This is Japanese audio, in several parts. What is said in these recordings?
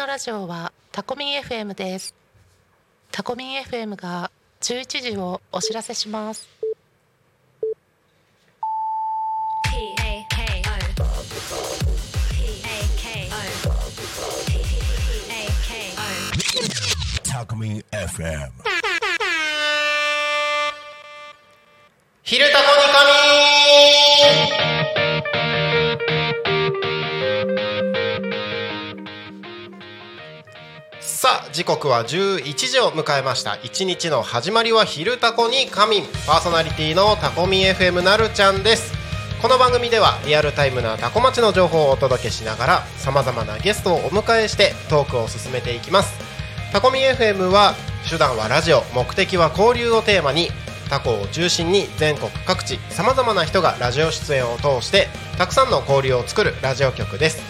のラジオはタコミン FM ですタコミン FM が11時をお知らせしますタコミン FM 昼タコにさあ時刻は11時を迎えました。一日の始まりは昼タコに仮眠。パーソナリティのタコミ FM なるちゃんです。この番組ではリアルタイムなタコ町の情報をお届けしながらさまざまなゲストをお迎えしてトークを進めていきます。タコミ FM は手段はラジオ目的は交流をテーマにタコを中心に全国各地さまざまな人がラジオ出演を通してたくさんの交流を作るラジオ局です。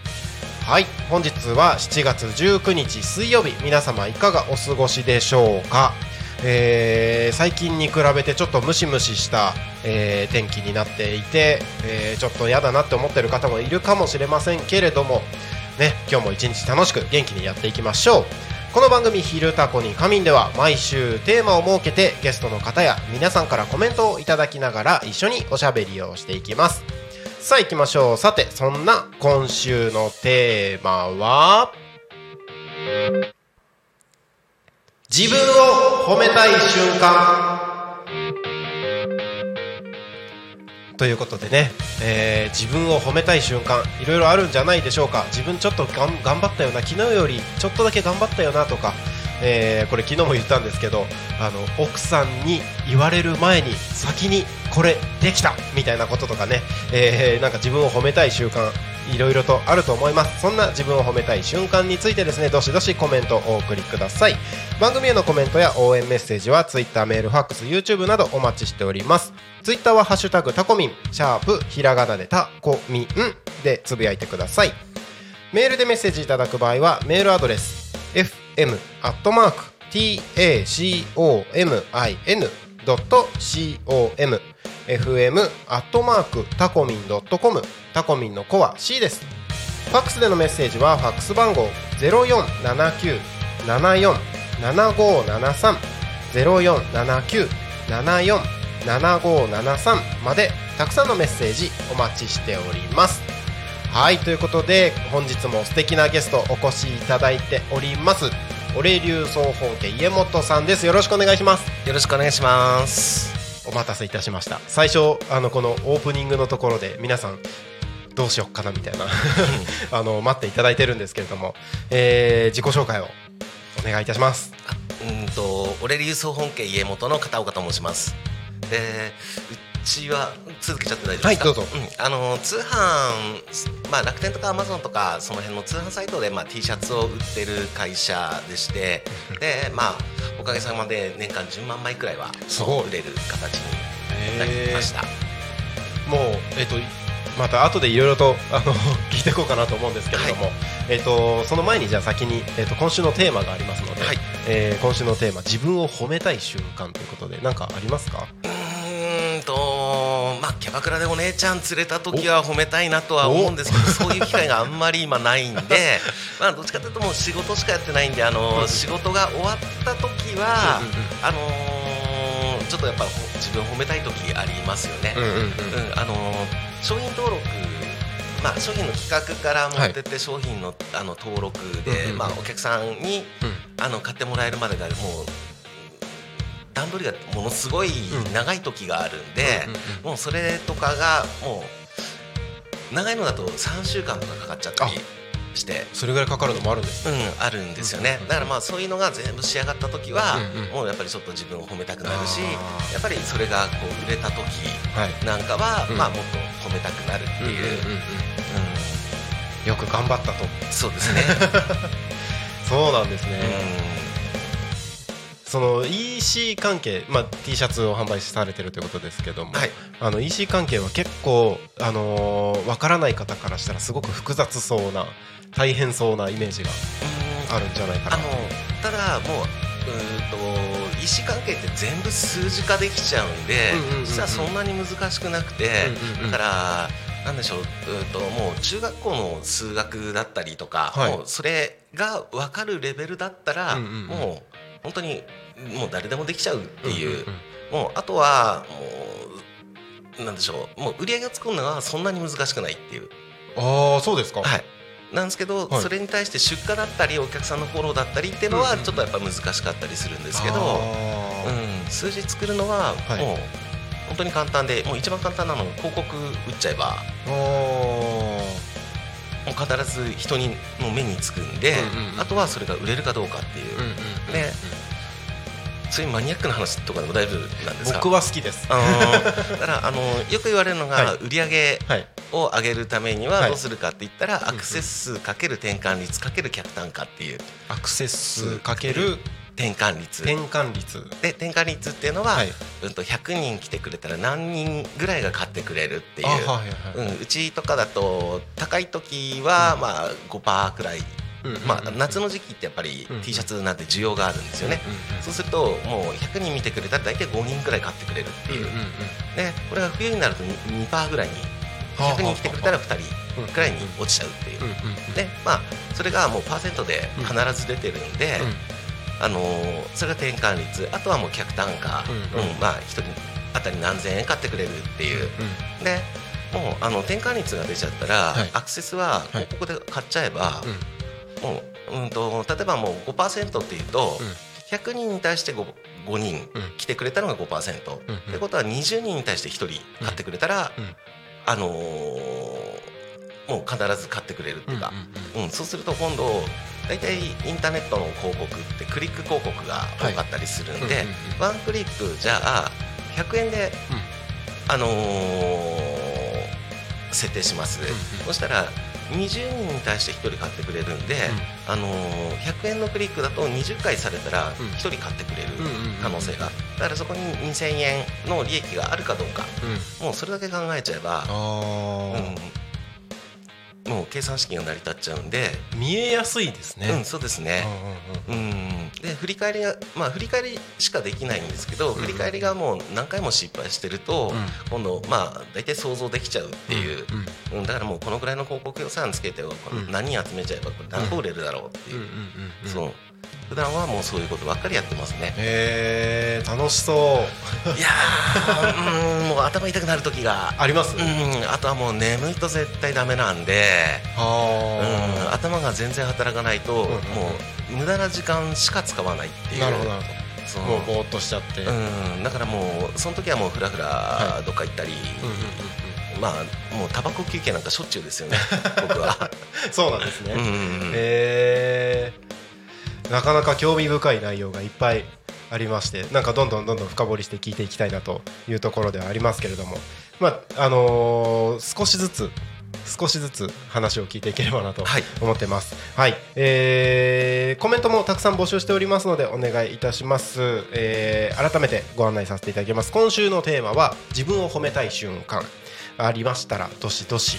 はい。本日は7月19日水曜日。皆様いかがお過ごしでしょうか？えー最近に比べてちょっとムシムシした、えー天気になっていて、えーちょっと嫌だなって思ってる方もいるかもしれませんけれどもね今日も一日楽しく元気にやっていきましょう。この番組「昼タコに仮眠」では毎週テーマを設けてゲストの方や皆さんからコメントをいただきながら一緒におしゃべりをしていきます。さあ行きましょう。さてそんな今週のテーマは自分を褒めたい瞬間。ということでね、えー自分を褒めたい瞬間いろいろあるんじゃないでしょうか。自分ちょっと頑張ったよな昨日よりちょっとだけ頑張ったよなとか、えーこれ昨日も言ったんですけどあの奥さんに言われる前に先にこれできたみたいなこととかね、えーなんか自分を褒めたい習慣いろいろとあると思います。そんな自分を褒めたい瞬間についてですねどしどしコメントをお送りください。番組へのコメントや応援メッセージは Twitter メールファックス YouTube などお待ちしております。Twitter は「ハッシュタグタコミン」シャープひらがなでタコミンでつぶやいてください。メールでメッセージいただく場合はメールアドレス fm アットマーク tacomin tacomin.com fm アットマークタコミン .com タコミンの子は C です。ファックスでのメッセージはファックス番号0479747573 0479747573までたくさんのメッセージお待ちしております。はいということで本日も素敵なゲストお越しいただいております。お礼流総本家家元さんです。よろしくお願いします。よろしくお願いします。お待たせいたしました。最初あのこのオープニングのところで皆さんどうしよっかなみたいな。あの待っていただいてるんですけれども、えー自己紹介をお願いいたします。うんと俺流総本家家元の片岡と申します。でうちは続けちゃって大丈夫ですか？はいどうぞんあの通販まあ楽天とかアマゾンとかその辺の通販サイトでまあ T シャツを売ってる会社でして、でまあおかげさまで年間10万枚くらいは売れる形になりました。もうえっ、とまた後でいろいろとあの 聞いていこうかなと思うんですけれども、えっ、とその前にじゃあ先にえっ、と今週のテーマがありますので、はいえー今週のテーマ自分を褒めたい瞬間ということで何かありますか？うーんとまあキャバクラでお姉ちゃん連れた時は褒めたいなとは思うんですけどそういう機会があんまり今ないんで まあどっちかというともう仕事しかやってないんであの仕事が終わった時はあのーちょっとやっぱほ自分褒めたい時ありますよね。うんうんうん。うんあのー商品登録まあ、商品の企画から持ってって商品の,、あの登録で、まあ、お客さんに、あの買ってもらえるまでがもう段取りがものすごい長い時があるんで、もうそれとかがもう長いのだと3週間とかかかっちゃったりして。それぐらいかかるのもあるんですね。うん、あるんですよね、だからまあそういうのが全部仕上がった時は、もうやっぱりちょっと自分を褒めたくなるしやっぱりそれがこう売れた時はい。なんかは、うん。まあもっと褒めたくなるっていう、うんよく頑張ったと。そうですね、そうなんですね。うその EC 関係、まあ、T シャツを販売されてるということですけども、はい。あの EC 関係は結構、あのーわからない方からしたらすごく複雑そうな大変そうなイメージがうん。あるんじゃないかな。あのただもううーんと医師関係って全部数字化できちゃうんで、うんうんうんうん。実はそんなに難しくなくて、うんうんうんだからなんでしょううともう中学校の数学だったりとか、はい。もうそれが分かるレベルだったら、うんうんうん。もう本当にもう誰でもできちゃうっていう,、もうあとはもうなんでしょうもう売り上げを作るのはそんなに難しくないっていう。ああそうですか、はい。なんですけど、はい。それに対して出荷だったりお客さんのフォローだったりっていうのはちょっとやっぱ難しかったりするんですけど、あうん、数字作るのははいもう本当に簡単でもう一番簡単なのは広告打っちゃえばもう必ず人にの目につくんで、うんうんうん。あとはそれが売れるかどうかっていう、ーうんうんうん。ねそういうマニアックな話とかでも大丈夫なんですか？僕は好きです。あのだからあのよく言われるのが、はい。売り上げはいを上げるためにははい。どうするかって言ったら、んうんアクセス数かける転換率かける客単価っていう。アクセス数かける転換率。転換率。で転換率っていうのは、はい。うん、と100人来てくれたら何人ぐらいが買ってくれるっていうあはいはいはい。うん、うちとかだと高い時はまあ5%くらい、まあ、夏の時期ってやっぱりうん T シャツなんて需要があるんですよね、そうするともう100人見てくれたら大体5人くらい買ってくれるっていう、でこれが冬になると 2%, 2ぐらいにはあ100人来てくれたら2うん人くらいに落ちちゃうっていう、うんうんうんでまあそれがもうパーセントで必ず出てるんで、あのーそれが転換率あとはもう客単価、うんうん。まあ1人当たり何千円買ってくれるっていう、でもうあの転換率が出ちゃったら、はい。アクセスははい。広告で買っちゃえば、うん。もう、うん、と例えばもう5%っていうと、うん。100人に対して 5, 5人うん。来てくれたのが5%、うんってことは20人に対して1人買ってくれたら、うん。うん。あのーもう必ず買ってくれるっていうか、うんそうすると今度大体インターネットの広告ってクリック広告が多かったりするんで、はいワンクリックじゃあ100円で、あのー設定します、んそしたら20人に対して1人買ってくれるんで、あのー100円のクリックだと20回されたらうん。1人買ってくれる可能性が。だからそこに2000円の利益があるかどうか。うん。もうそれだけ考えちゃえば、うん、もう計算式が成り立っちゃうんで、見えやすいですね。うん、そうですね。うんうんうんうん、で振り返りがまあ振り返りしかできないんですけど、振り返りがもう何回も失敗してると、今度まあ大体想像できちゃうっていう、うんうんだからもうこのぐらいの広告予算つけて何人集めちゃえばこれ何個売れるだろうっていう、うんうんうんうん。そう普段はもうそういうことばっかりやってますね。へえ楽しそう。いやーうんもう頭痛くなる時が。あります？うん、あとはもう眠いと絶対ダメなんで、うん、あ頭が全然働かないと、んうんもう無駄な時間しか使わないっていう。あなるほどなるそう。ほどもうぼーっとしちゃって。うんうんうん、だからもうその時はもうふらふらどっか行ったり、うんまあもうタバコ休憩なんかしょっちゅうですよね僕は。そうなんですね。うんうんうん。へえなかなか興味深い内容がいっぱいありましてなんかどんどんどんどん深掘りして聞いていきたいなというところではありますけれどもまああのー少しずつ少しずつ話を聞いていければなとはい思ってます。はい、えーコメントもたくさん募集しておりますのでお願いいたします。えー改めてご案内させていただきます。今週のテーマは自分を褒めたい瞬間ありましたらどしどし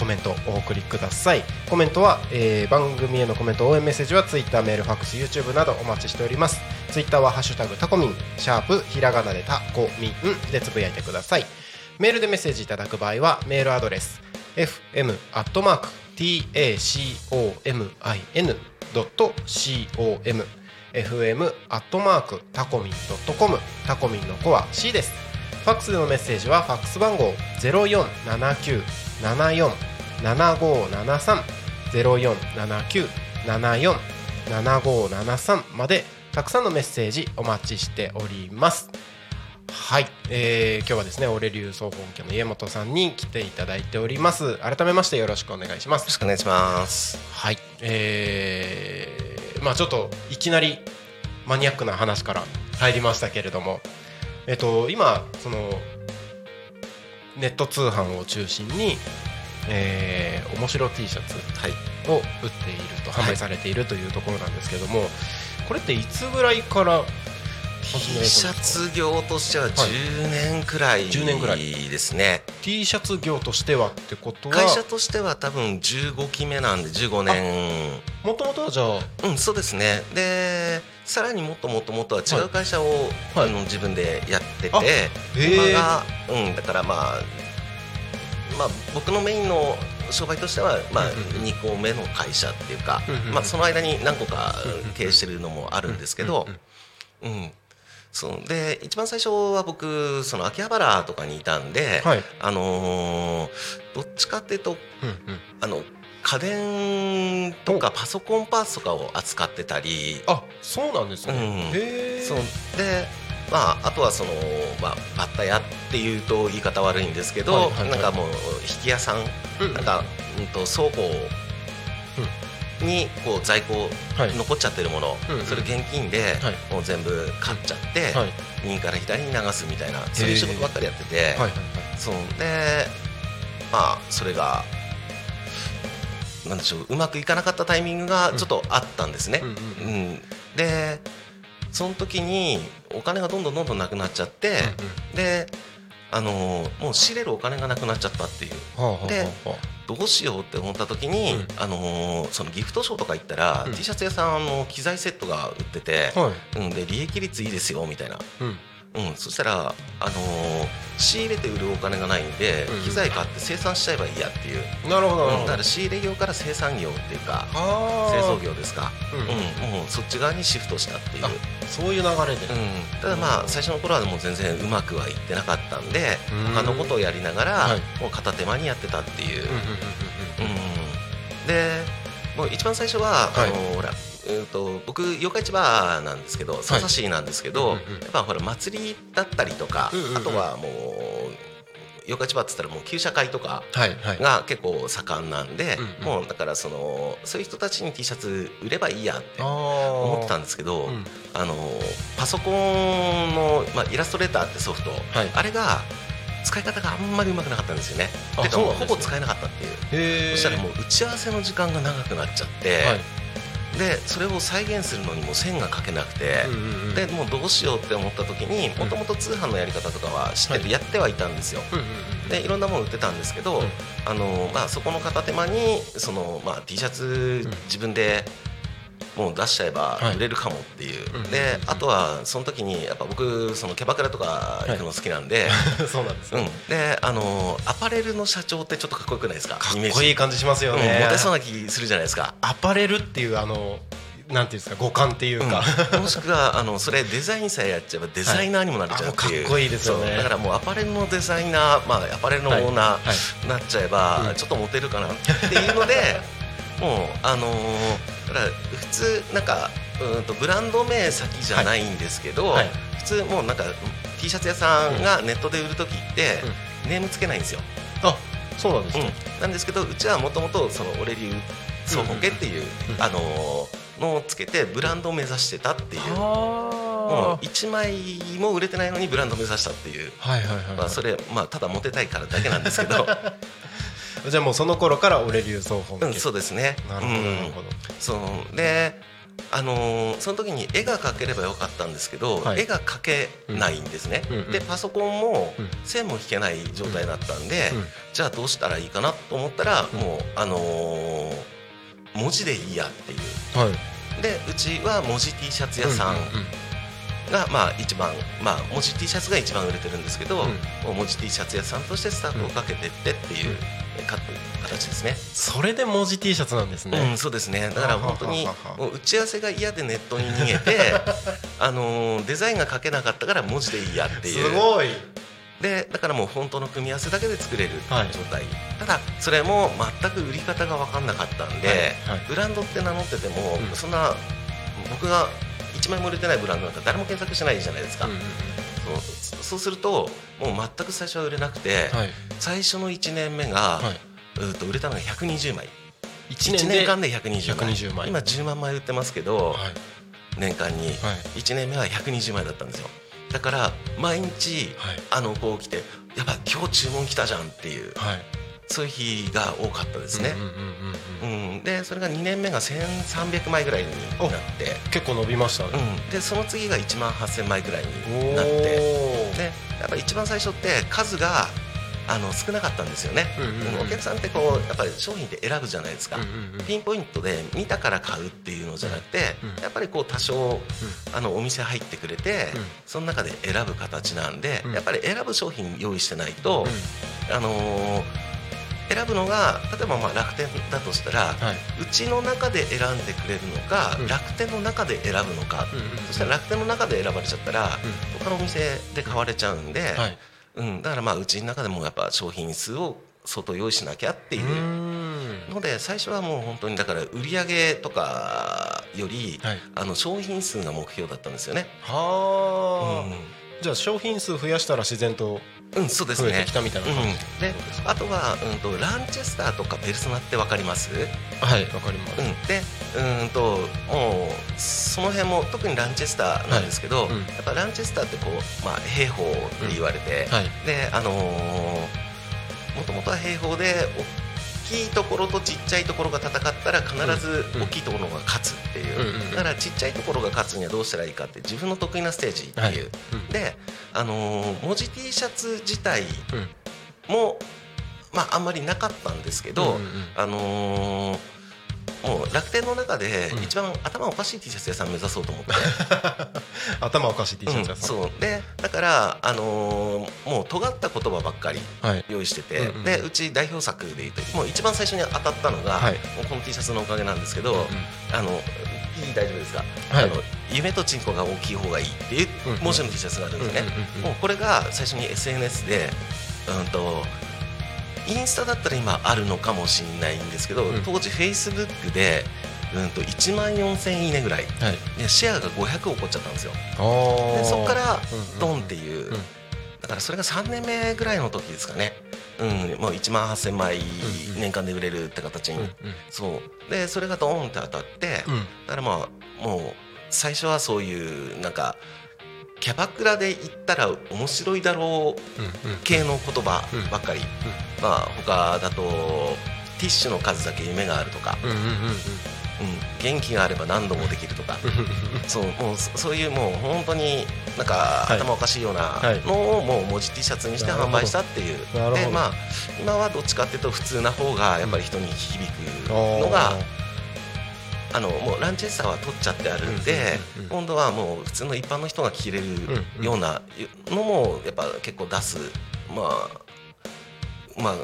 コメントお送りください。コメントは、えー番組へのコメント応援メッセージは Twitter メールファックス YouTube などお待ちしております。Twitter は「ハッシュタグタコミン」シャープひらがなでタコミンでつぶやいてください。メールでメッセージいただく場合はメールアドレス fm アットマーク tacomin.com fm アットマークタコミン .com タコミンの子は C です。ファックスでのメッセージはファックス番号0479747573 0479747573までたくさんのメッセージお待ちしております。はい、えー今日はですねオレリュー総本家の家元さんに来ていただいております。改めましてよろしくお願いします。よろしくお願いします。はい、えーまあちょっといきなりマニアックな話から入りましたけれども、えっと今そのネット通販を中心に、えー、面白 T シャツはい。を売っていると販売されているというところなんですけども、これっていつぐらいから T シャツ業としては10年くらい10年くらい。ですね T シャツ業としてはってことは？会社としては多分15期目なんで15年。もともとはじゃあうんそうですね。でさらにもっともっともっとは違う会社を、はい。あの自分でやってて、今が、うん、だからまあまあ僕のメインの商売としては、まあ、うんうんうん。2個目の会社っていうか、まあ、その間に何個か経営してるのもあるんですけど、うん、そうで一番最初は僕その秋葉原とかにいたんで、はい。あのーどっちかっていうとうんうん。あの家電とかパソコンパーツとかを扱ってたり。あそうなんですね、うん。そう。でまああとはその、まあ、バッタ屋っていうと言い方悪いんですけど、はいはいはい。なんかもう引き屋さん、うん。なんか、うん、と倉庫にこう在庫はい。残っちゃってるもの、うんうん。それ現金ではい。もう全部買っちゃって、はい。右から左に流すみたいなそういう仕事ばっかりやってて、はいはい。そう。でまあそれがなんでしょううまくいかなかったタイミングがちょっとあったんですね。うんうんうん。でその時にお金がどんどんどんどんなくなっちゃって、であのーもう仕入れるお金がなくなっちゃったっていう。はあはあはあでどうしようって思った時に、うん。あのーそのギフトショーとか行ったら、うん。T シャツ屋さんの機材セットが売ってて、はい。うん、で利益率いいですよみたいな、うん。うん、そしたら、あのー仕入れて売るお金がないんで、うん。機材買って生産しちゃえばいいやっていう、なるほどだから仕入れ業から生産業っていうかあ製造ー業ですか、うん。うん。もうそっち側にシフトしたっていう。あそういう流れで、うん、ただまあ最初の頃はもう全然うまくはいってなかったんでうん。他のことをやりながらはい。もう片手間にやってたっていう、うんうんうんうんでもう一番最初は、はい。あのほらうんと僕八日市場なんですけど匝瑳市なんですけど、うんうんやっぱほら祭りだったりとか、うんうんうん。あとはもう八日市場っつったらもう旧社会とかはいはい。が結構盛んなんで、うんうん。もうだからそのそういう人たちに T シャツ売ればいいやって思思ってたんですけど、うん。あのパソコンの、まあ、イラストレーターってソフト、はい。あれが使い方があんまりうまくなかったんですよね。あてかそうなんですね。ほぼ使えなかったっていう。そしたらもう打ち合わせの時間が長くなっちゃって、はいでそれを再現するのにも線が書けなくて、うんうんうんでもうどうしようって思った時にもともと通販のやり方とかは知っててやってはいたんですよ。うんうんうん。でいろんなもの売ってたんですけど、うん。あのまあ、そこの片手間にその、まあ、T シャツうん。自分でもう出しちゃえばはい。売れるかもっていう、うんうんうんであとはその時にやっぱ僕そのキャバクラとか行くの好きなんで、そうなんですうん。ね、であのアパレルの社長ってちょっとかっこよくないですか？かっこいい感じしますよね、うんモテそうな気するじゃないですか。アパレルっていうあのなんていうんですか？五感っていうか、うん。もしくはあのそれデザインさえやっちゃえばデザイナーにもなれちゃうっていう、はいかっこいいですよね。だからもうアパレルのデザイナー、まあ、アパレルのオーナー、はい。はい。なっちゃえば、うん。ちょっとモテるかなっていうので もうあのーだから普通なんかうんとブランド名先じゃないんですけど、はい。普通もうなんか T シャツ屋さんがネットで売る時って、ネームつけないんですよ、あそうなんですね、うん。なんですけどうちはもともとその俺流総本家っていう、うん。あのーのをつけてブランドを目指してたっていう。はうん、1枚も売れてないのにブランド目指したっていう、はいはいはい、まあ、それ、まあ、ただモテたいからだけなんですけど、じゃあもうその頃から俺流総本家、うん、そうですね。なるほどうん。なるほど、そう。であのーその時に絵が描ければよかったんですけど、はい。絵が描けないんですね、うん。うん。うん。でパソコンもうん。線も引けない状態だったんで、うん。じゃあどうしたらいいかなと思ったら、うん。もうあのー文字でいいやっていう。はい。でうちは文字 T シャツ屋さんうんが、まあ一番、まあ、文字 T シャツが一番売れてるんですけど、文字 T シャツ屋さんとしてスタートをかけてってっていう、か形ですね。それで文字 T シャツなんですね、うん、そうですね。だから本当に打ち合わせが嫌でネットに逃げて あのーデザインが書けなかったから文字でいいやっていう。すごい。でだからもう本当の組み合わせだけで作れる状はい。態、ただそれも全く売り方が分かんなかったんで、はいはい。ブランドって名乗ってても、うん。そんな僕が1枚も売れてないブランドなんか誰も検索しないじゃないですか、うんうんうんそうそうするともう全く最初は売れなくて、はい。最初の1年目が、はうーと売れたのが120枚。い、1 1年間で120枚。120枚。今10万枚売ってますけど、はい。年間に。はい。1年目は120枚だったんですよ。だから毎日はい。あのこう来てやっぱ今日注文来たじゃんっていうはいそういう日が多かったですね。でそれが2年目が1300枚ぐらいになって、結構伸びましたね。うん、でその次が1万8000枚ぐらいにおなって。ー。でやっぱり一番最初って数があの少なかったんですよね、うんうんうん。お客さんってこうやっぱり商品って選ぶじゃないですか、うんうんうんピンポイントで見たから買うっていうのじゃなくて、うんやっぱりこう多少、あのお店入ってくれて、うん。その中で選ぶ形なんで、うん。やっぱり選ぶ商品用意してないと、あのー選ぶのが例えばまあ楽天だとしたら、はい。うちの中で選んでくれるのか、うん。楽天の中で選ぶのか、うんうんうん。そしたら楽天の中で選ばれちゃったら、う他のお店で買われちゃうんで、はい。うん、だからまあうちの中でもやっぱ商品数を相当用意しなきゃっていう。ので最初はもう本当にだから売り上げとかより、はい。あの商品数が目標だったんですよね。はあ、じゃあ商品数増やしたら自然とうん、うん、そうですね。増えてき。たみたいなうん。感じ、であとは、うん、とランチェスターとかペルソナって分かります、はいわかります、うん、でうんともうその辺も特にランチェスターなんですけど、はい。うんやっぱランチェスターってこう、まあ、兵法って言われて、はい。であのーもともとは兵法で大きいところとちっちゃいところが戦ったら必ずうん。大きいところが勝つっていう、だからちっちゃいところが勝つにはどうしたらいいかって自分の得意なステージってい。う、で、あのー文字 T シャツ自体うん。も、まあ、あんまりなかったんですけど、あのーもう楽天の中でうん。一番頭おかしい T シャツ屋さん目指そうと思って、頭おかしい T シャツ屋うん。さん、そう。でだから、あのーもう尖った言葉ばっかりはい。用意してて、うんうんうん。でうち代表作でいうともう一番最初に当たったのが、はい。もうこの T シャツのおかげなんですけど、うんあのいい大丈夫ですか、はい。あの夢とチンコが大きい方がいいっていううんうん文字の T シャツがあるんですね、うんうんうんうん。もうこれが最初に SNS で、うん、とインスタだったら今あるのかもしれないんですけど、うん。当時 Facebook で、うん、と1万4000いいねぐらいはい。でシェアが500起こっちゃったんですよ。でそこからうんうん。うんドンっていう、うん。だからそれが3年目ぐらいの時ですかね、うん、もう1万8000枚うんうん年間で売れるって形に、うんうん。そう。でそれがドーンって当たって、うん。だからまあもう最初はそういうなんかキャバクラで行ったら面白いだろう系の言葉ばっかり、ん。まあ他だとティッシュの数だけ夢があるとか、うん元気があれば何度もできるとか、そうもうそそういうもう本当になんかい。頭おかしいようなはい。のをもう文字 T シャツにして販売したっていう。でまあ今はどっちかっていうと普通な方がやっぱり人に響くのが、あのもうランチェスターは取っちゃってあるんで、今度はもう普通の一般の人が着れるようなのもやっぱ結構出す。まあまあ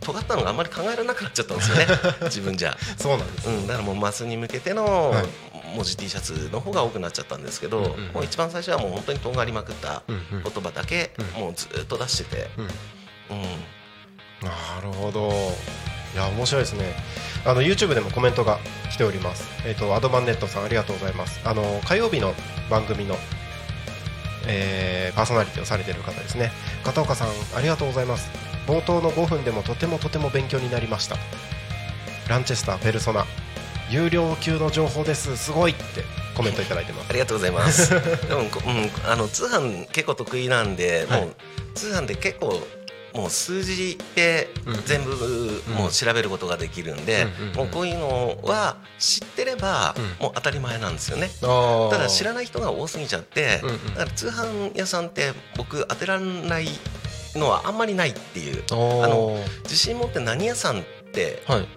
尖ったのがあんまり考えられなくなっちゃったんですよね。自分じゃ。そうなんですうん、だからもうマスに向けてのはい。文字 T シャツの方が多くなっちゃったんですけど、もう一番最初はもう本当にとんがりまくった言葉だけうん。もうずっと出してて、うん。うん。なるほどいや面白いですね。あの YouTube でもコメントが来ております。えっ、とアドバンネットさんありがとうございます。あの火曜日の番組のえーパーソナリティをされている方ですね。片岡さんありがとうございます。冒頭の5分でもとてもとても勉強になりました。ランチェスターペルソナ。有料級の情報です。すごいってコメントいただいてます。ありがとうございます。でも、こうん、あの通販結構得意なんで、はい。もう通販で結構もう数字でうん。全部もう調べることができるんで、もうこういうのは知ってればうん。もう当たり前なんですよね。あただ知ららない人が多すぎちゃって、だから通販屋さんって僕当てられないのはあんまりないっていう。ああの自信持って何屋さんってはい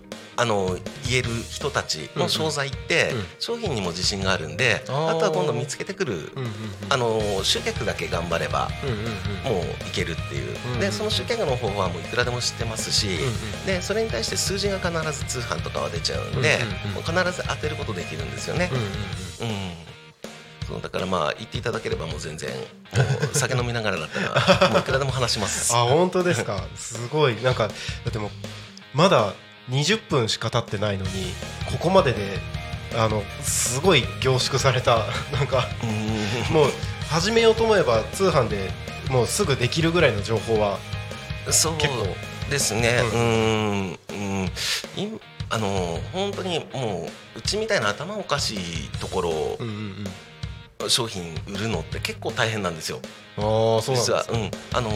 あの言える人たちの商材ってうん。うん商品にも自信があるんで、あー。あとは今度見つけてくる、うんうんうん。あの集客だけ頑張ればうんうんうん。もういけるっていう、うんうんでその集客の方法はもういくらでも知ってますし、うんうんでそれに対して数字が必ず通販とかは出ちゃうんで、うんうんうん必ず当てることできるんですよね。うんうんうん。うん。そうだからまあ言っていただければもう全然 酒飲みながらだったらもういくらでも話します。あ本当ですか。すごい。なんかだってもうまだ20分しか経ってないのにここまでであのすごい凝縮された なんかうん。もう始めようと思えば通販でもうすぐできるぐらいの情報はそう結構。ですね、ううん、うん、いあの本当にもううちみたいな頭おかしいところをうんうん。商品売るのって結構大変なんですよ。うんああそうなんです実は、うん、あの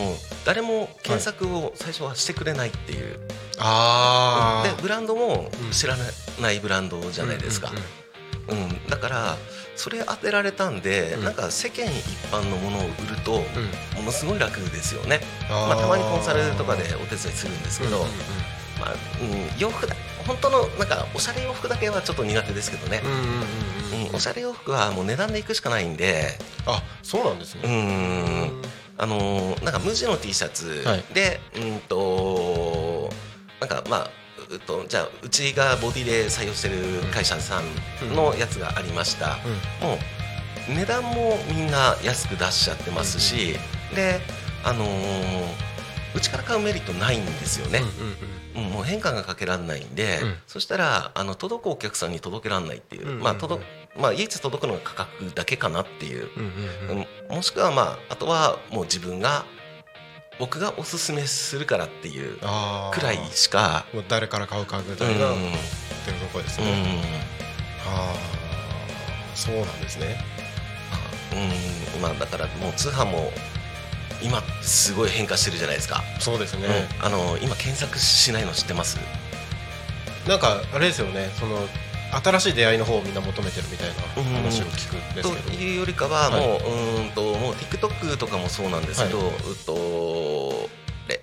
誰も検索を最初はしてくれないっていう、あでブランドも知らないブランドじゃないですか、うんうんだからそれ当てられたんで、うん。なんか世間一般のものを売ると、ものすごい楽ですよね、まあ、たまにコンサルとかでお手伝いするんですけど、まあうん、洋服だ本当のなんかおしゃれ洋服だけはちょっと苦手ですけどね。うん、うんうんうん。うんおしゃれ洋服はもう値段でいくしかないんで。あそうなんですうねん。あのーなんか無地の T シャツはい。で、うんとなんかまあうっとじゃあうちがボディで採用してる会社さんのやつがありました、もう値段もみんな安く出しちゃってますし、であのーうちから買うメリットないんですよね、うんもう変化がかけられないんで、うん。そしたらあの届くお客さんに届けられないっていう、うんうんうん。まあ届まあ唯一届くのが価格だけかなっていう、うんうんうん。うんもしくはまああとはもう自分が僕がおすすめするからっていうくらいしか、もう誰から買うかぐうんらいがってるところですうんね、ああそうなんですね。うん。まあだからもう通販も今すごい変化してるじゃないですか、そうですね、うん。あの今検索しないの知ってます？なんかあれですよね。その新しい出会いの方をみんな求めてるみたいな話を聞くんですとけど、いうよりかははい。もう,、うーんともう TikTok とかもそうなんですけど、はうっとで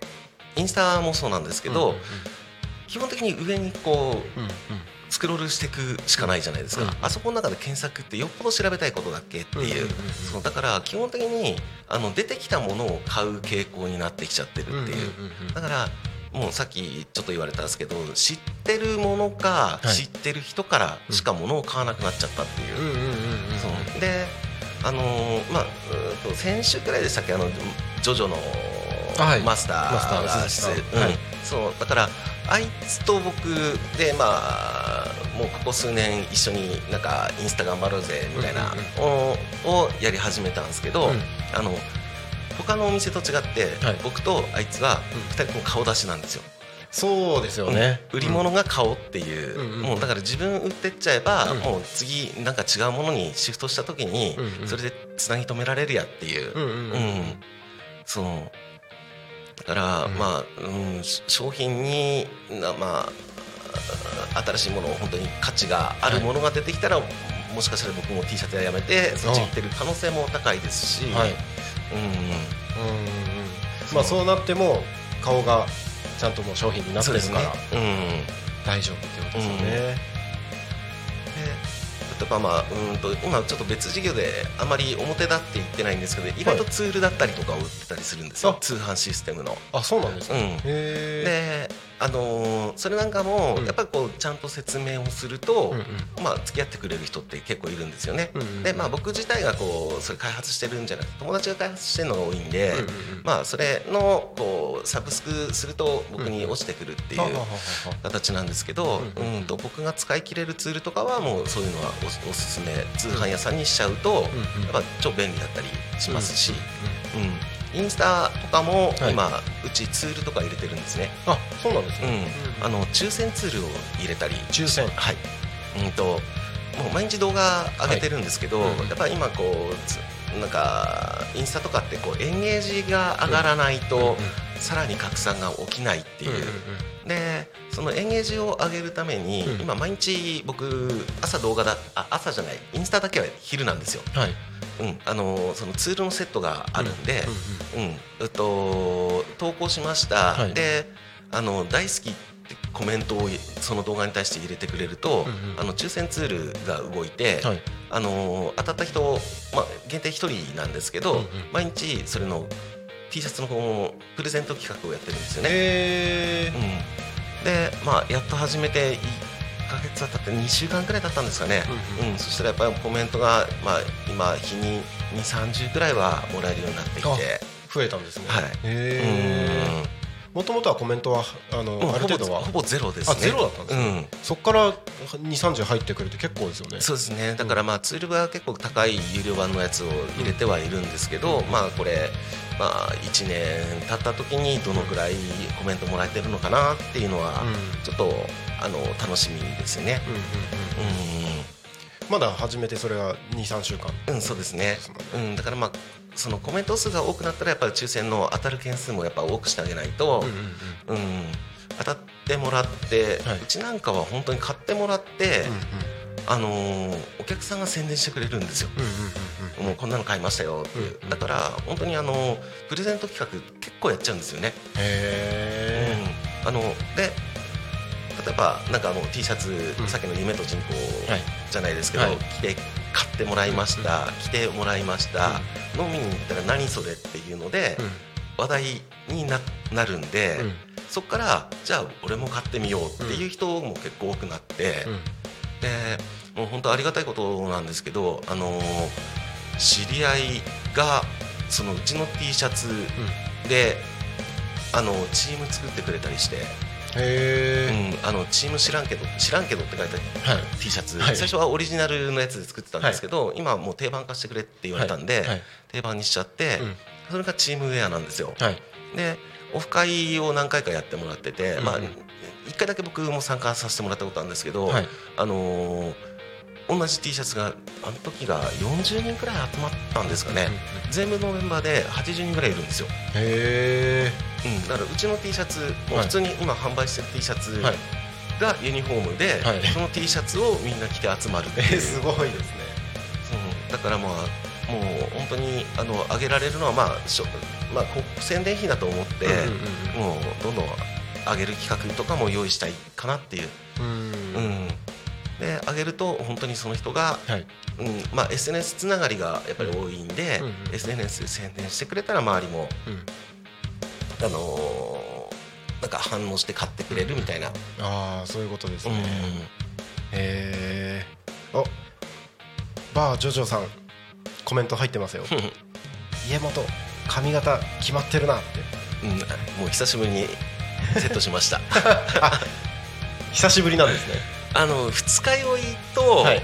インスタもそうなんですけど、うん。基本的に上にこううん。うんスクロールしていくしかないじゃないですか、うん。あそこの中で検索ってよっぽど調べたいことだっけっていう,、そうだから基本的にあの出てきたものを買う傾向になってきちゃってるっていう,、だからもうさっきちょっと言われたんですけど知ってるものか、はい知ってる人からしかものを買わなくなっちゃったっていう。そう。であのーまあと先週くらいでしたっけ？あのジョジョのはい。マスターマスターが鈴木さん出演はい。うん。そう。だからあいつと僕でまあもうここ数年一緒になんかインスタ頑張ろうぜみたいなうんををやり始めたんですけど、うん。あの他のお店と違って、はい。僕とあいつはうん。2人とも顔出しなんですよ。そうですよね、売り物が顔っていう、もうだから自分売ってっちゃえば、うん。もう次なんか違うものにシフトした時に、それでつなぎ止められるやっていう、うんうんうん。うん。そうだから、うん。まあ、うん、し商品になまあ新しいもの本当に価値があるものが出てきたら、もしかしたら僕も T シャツはやめてそっち行ってる可能性も高いですし、はい。うん。うんうんうん。まあそう。なっても顔がちゃんともう商品になってるから、うん。大丈夫ってことですよね、で例えばまあうんと今ちょっと別事業であまり表だって言ってないんですけど意外とツールだったりとかを売ってたりするんですよ、あ。通販システムの。あそうなんですか、うん。であのーそれなんかもうん。やっぱりこうちゃんと説明をすると、うんうん。まあ付き合ってくれる人って結構いるんですよね。うんうんでまあ僕自体がこうそれ開発してるんじゃなくて友達が開発してるのが多いんで、うんうんうん。まあそれのこうサブスクすると僕に落ちてくるっていう形なんですけど、うんと僕が使い切れるツールとかはもうそういうのはおおすすめ通販屋さんにしちゃうと、やっぱ超便利だったりしますし、うんインスタとかもはい。今、うちツールとか入れてるんですね。あそうなんですうん。ね、あの抽選ツールを入れたり。抽選。はい。うんともう毎日動画上げてるんですけど、はい。うん。やっぱり今こうつなんかインスタとかってこうエンゲージが上がらないと、うんうんさらに拡散が起きないっていう、うんうんでそのエンゲージを上げるために、うん。今毎日僕朝動画だあ朝じゃないインスタだけは昼なんですよ、はい。うん、あのそのツールのセットがあるんで、うんうんうん、えっと投稿しました、はい。であの大好きってコメントをその動画に対して入れてくれると、うんうん。あの抽選ツールが動いて、はい。あの当たった人、まあ、限定1人なんですけど、うんうん。毎日それの T シャツの方のプレゼント企画をやってるんですよね。へうん、で、まあ、やっと始めて1ヶ月は経って2週間くらい経ったんですかね、うんうん。そしたらやっぱりコメントが、まあ、今日に2 3 0くらいはもらえるようになってきて。増えたんですね。はい。へえもともとはコメントはあの、うんある程度は？ほぼゼロですね。あゼロだったんですね。うん。そこから2 3 0入ってくるって結構ですよね。そうですね。だからまあツールは結構高い有料版のやつを入れてはいるんですけど、まあこれまあ1年経った時にどのぐらいコメントもらえてるのかなっていうのはうん。ちょっとあの楽しみですね。うんうんうんうまだ始めてそれが23週間。ん、うん、そうですね。うん。だからまあそのコメント数が多くなったらやっぱり抽選の当たる件数もやっぱ多くしてあげないと、うんうんうん。当たってもらって、はい。うちなんかは本当に買ってもらって、うんあのーお客さんが宣伝してくれるんですよ。うんうんうんもうこんなの買いましたよって。いう、うん。だから本当にあのプレゼント企画結構やっちゃうんですよね。へうん。あので例えばなんかあの T シャツ、うん。さっきの夢と人口はい。じゃないですけど、はい。着て買ってもらいました、着てもらいました、飲みに行ったら何それっていうので、話題にななるんで、うん。そこからじゃあ俺も買ってみようっていう人も結構多くなって、うん。でもう本当ありがたいことなんですけど、あのー知り合いがそのうちの T シャツで、あのチーム作ってくれたりして、へうん、あのチーム知らんけど知らんけどって書いてある。えはい。T シャツ、はい。最初はオリジナルのやつで作ってたんですけど、今はもう定番化してくれって言われたんで、はい。はい。定番にしちゃって、うん。それがチームウェアなんですよ。はい。でオフ会を何回かやってもらってて、まあうんうん。1回だけ僕も参加させてもらったことあるんですけど、はい。あのー同じ T シャツがあの時が40人くらい集まったんですかね、全部のメンバーで80人ぐらいいるんですよ、へうん、だからうちの T シャツはい。普通に今販売してる T シャツがユニフォームで、はい。その T シャツをみんな着て集まるっていう、え すごいですね。そうだからまあもう本当にあの上げられるのはまあしょ、まあ、こ宣伝費だと思って、うんうんもうどんどん上げる企画とかも用意したいかなっていう、うんうん。うん、で上げると本当にその人が、はい。うんまあ、SNS つながりがやっぱり多いんで、うんうん SNS で宣伝してくれたら周りも、うん。あのーなんか反応して買ってくれるみたいな、ああそういうことですうん。えおバージョジョさんコメント入ってますよ。家元髪型決まってるなって。うん、もう久しぶりにセットしました。久しぶりなんですねあの二日酔いと、はい。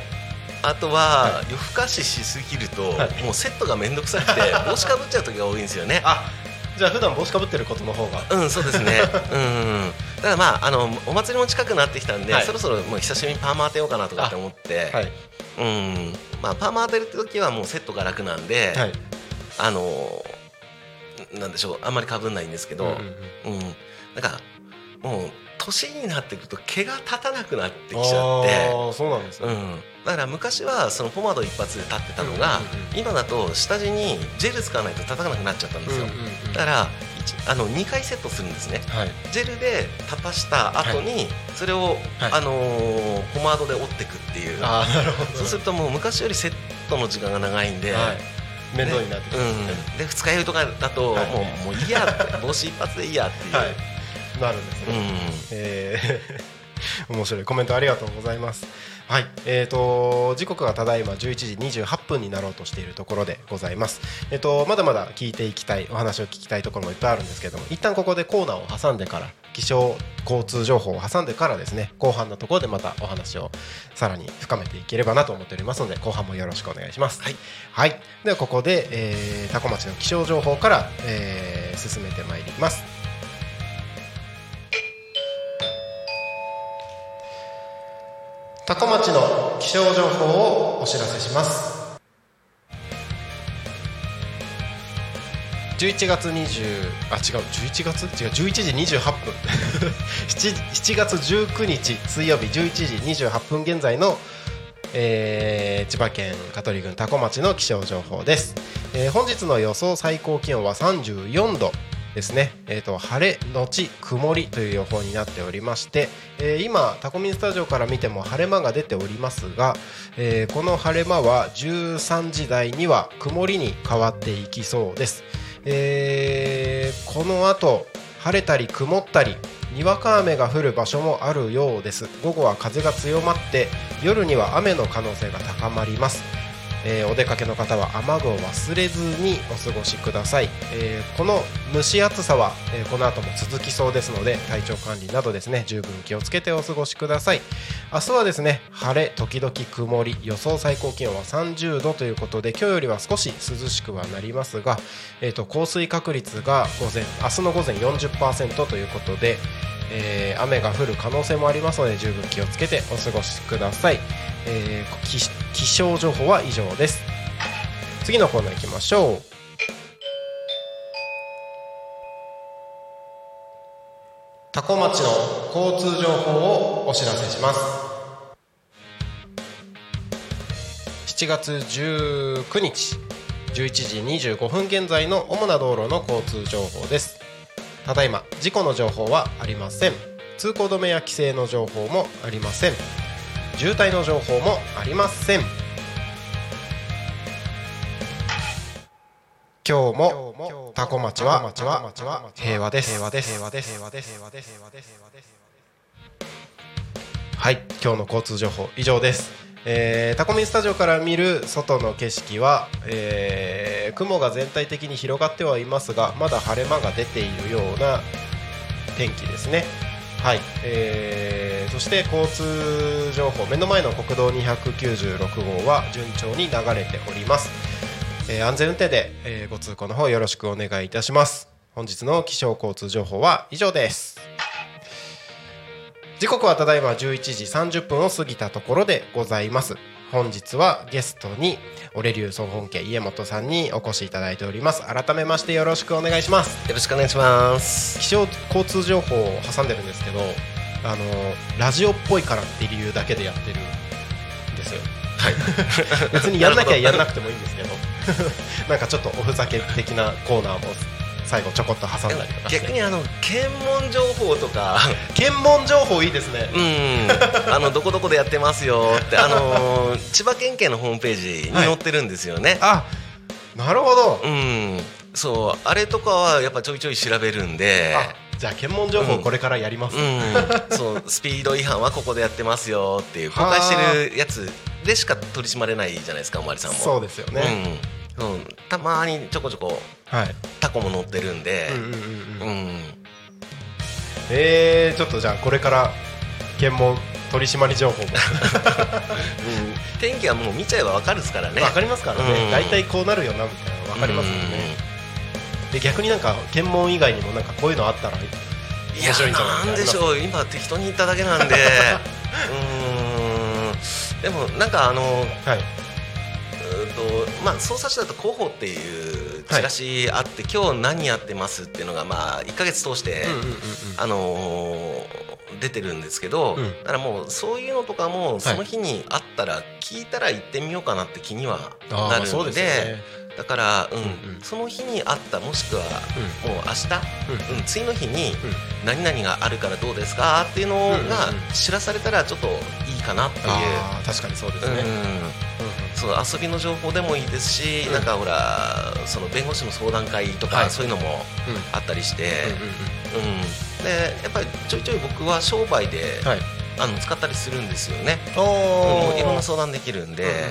あとは夜更かししすぎると、はい。もうセットが面倒くさくて 帽子かぶっちゃう時が多いんですよね。あじゃあ普段帽子かぶってることの方が。うんそうですね。うん。だからまああのお祭りも近くなってきたんで、はい。そろそろもう久しぶりにパーマ当てようかなとかって思って、はい。うん。まあパーマ当てる時はもうセットが楽なんで、はい。あのなんでしょう。あんまりかぶんないんですけど、うんうんうん。うん。なんか年になってくると毛が立たなくなってきちゃって。そうなんですね。うん、だから昔はそのポマード一発で立ってたのが、今だと下地にジェル使わないと叩かなくなっちゃったんですよ、だから一あの2回セットするんですね。はい。ジェルで立たした後にそれを、はい。あのーポマードで折っていくっていう。ああなるほど。そうするともう昔よりセットの時間が長いんで、はい。面倒になってきうますね。ん、で二日酔いとかだと、はい。もうもういいやって帽子一発でいいやっていう、はいなるんですねうんえー 面白いコメントありがとうございます。はい、えー、と時刻はただいま11時28分になろうとしているところでございます。えっ、とまだまだ聞いていきたいお話を聞きたいところもいっぱいあるんですけども、一旦ここでコーナーを挟んでから気象交通情報を挟んでからですね、後半のところでまたお話をさらに深めていければなと思っておりますので、後半もよろしくお願いします。はい、はい、ではここで、えー、タコ町の気象情報から、えー進めてまいります。タコ町の気象情報をお知らせします。11月20あ違う11月？違う11時28分。7, 7月19日水曜日11時28分現在の、えー千葉県香取郡多古町の気象情報です、えー本日の予想最高気温は34度。ですね、えー、と晴れのち曇りという予報になっておりまして、えー今タコミンスタジオから見ても晴れ間が出ておりますが、えーこの晴れ間は13時台には曇りに変わっていきそうです、えーこの後晴れたり曇ったりにわか雨が降る場所もあるようです。午後は風が強まって夜には雨の可能性が高まります。えーお出かけの方は雨具を忘れずにお過ごしください、えーこの蒸し暑さは、えーこの後も続きそうですので体調管理などですね十分気をつけてお過ごしください。明日はですね晴れ時々曇り予想最高気温は30度ということで今日よりは少し涼しくはなりますが、えー、と降水確率が午前明日の午前40%ということでえー雨が降る可能性もありますので十分気をつけてお過ごしください、えー気象情報は以上です。次のコーナー行きましょう。多古町の交通情報をお知らせします。7月19日11時25分現在の主な道路の交通情報です。ただいま事故の情報はありません。通行止めや規制の情報もありません。渋滞の情報もありません。今日もタコ町は平和です平和です平和です平和です。平和です。平和です。はい今日の交通情報以上です。えー、タコミンスタジオから見る外の景色は、えー、雲が全体的に広がってはいますがまだ晴れ間が出ているような天気ですねはい、えー、そして交通情報目の前の国道296号は順調に流れております、えー安全運転で、えーご通行の方よろしくお願いいたします。本日の気象交通情報は以上です。時刻はただいま11時30分を過ぎたところでございます。本日はゲストにオレリュー総本家家元さんにお越しいただいております。改めましてよろしくお願いします。よろしくお願いします。気象交通情報を挟んでるんですけどあのラジオっぽいからっていう理由だけでやってるんですよ。はい。別にやんなきゃやらなくてもいいんですけど。なんかちょっとおふざけ的なコーナーも最後ちょこっと挟んだりとか逆にあの検問情報とか。検問情報いいですね。うん。あのどこどこでやってますよってあのー 千葉県警のホームページに載ってるんですよね、あなるほど。うん。そうあれとかはやっぱちょいちょい調べるんで。あじゃあ検問情報これからやります、うん、そうスピード違反はここでやってますよっていう公開してるやつでしか取り締まれないじゃないですかおまわりさんも。そうですよね、うん。うん、たまにちょこちょこはいタコも乗ってるんで。うんうんうんううん。んえー、ちょっとじゃあこれから検問取締り情報も。うん。天気はもう見ちゃえばわかるですからね。わかりますからね、うん。大体こうなるよなみたいなのわかりますよね、で逆になんか検問以外にもなんかこういうのあったら面白いんじゃないなんでしょう。今適当に言っただけなんで。うーん。でもなんかあのはいとまあ捜査士だと広報っていうチラシあって、今日何やってますっていうのがまあ1か月通して、あのー出てるんですけど、うん。だからもうそういうのとかもその日にあったら聞いたら行ってみようかなって気にはなるんでだから、うん。うんうん。その日にあったもしくはもう明日、うん。うん、次の日に何々があるからどうですか？っていうのが知らされたらちょっといいかなっていう。確かにそうですね、そう遊びの情報でもいいですし、うん。なんかほらその弁護士の相談会とか、はい。そういうのもあったりして、でやっぱりちょいちょい僕は商売で、はい。あの使ったりするんですよね、おうん。いろんな相談できるんで、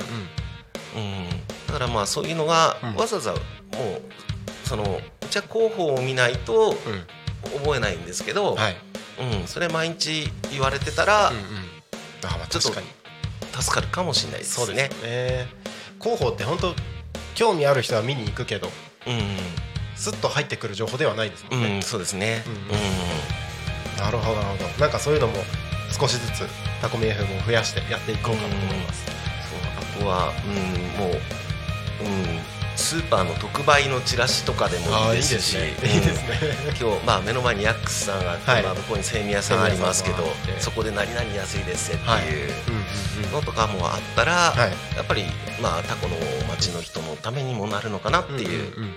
だからまあそういうのが、うん。わざわざもうそのうちは広報を見ないとうん。覚えないんですけど、はい。うん、それ毎日言われてたら、あまあちょっと確かに。助かるかもしれないですね。そうですよね。広報って本当興味ある人は見に行くけどスッと入ってくる情報ではないですもうんん、ね、うん、そうですね。うん。うん。なるほどなるほど。なんかそういうのも少しずつタコミ FM を増やしてやっていこうかなと思います、そうあとは、うん、もう、うん、スーパーの特売のチラシとかでもいいですし、あーいいですね。うん。今日、まあ、目の前にヤックスさんがあって、はい。まあ、向こうに精味屋さんありますけどそこで何々安いですってはい。いうのとかもあったら、はい。やっぱり、まあ、タコの町の人のためにもなるのかなっていう。うん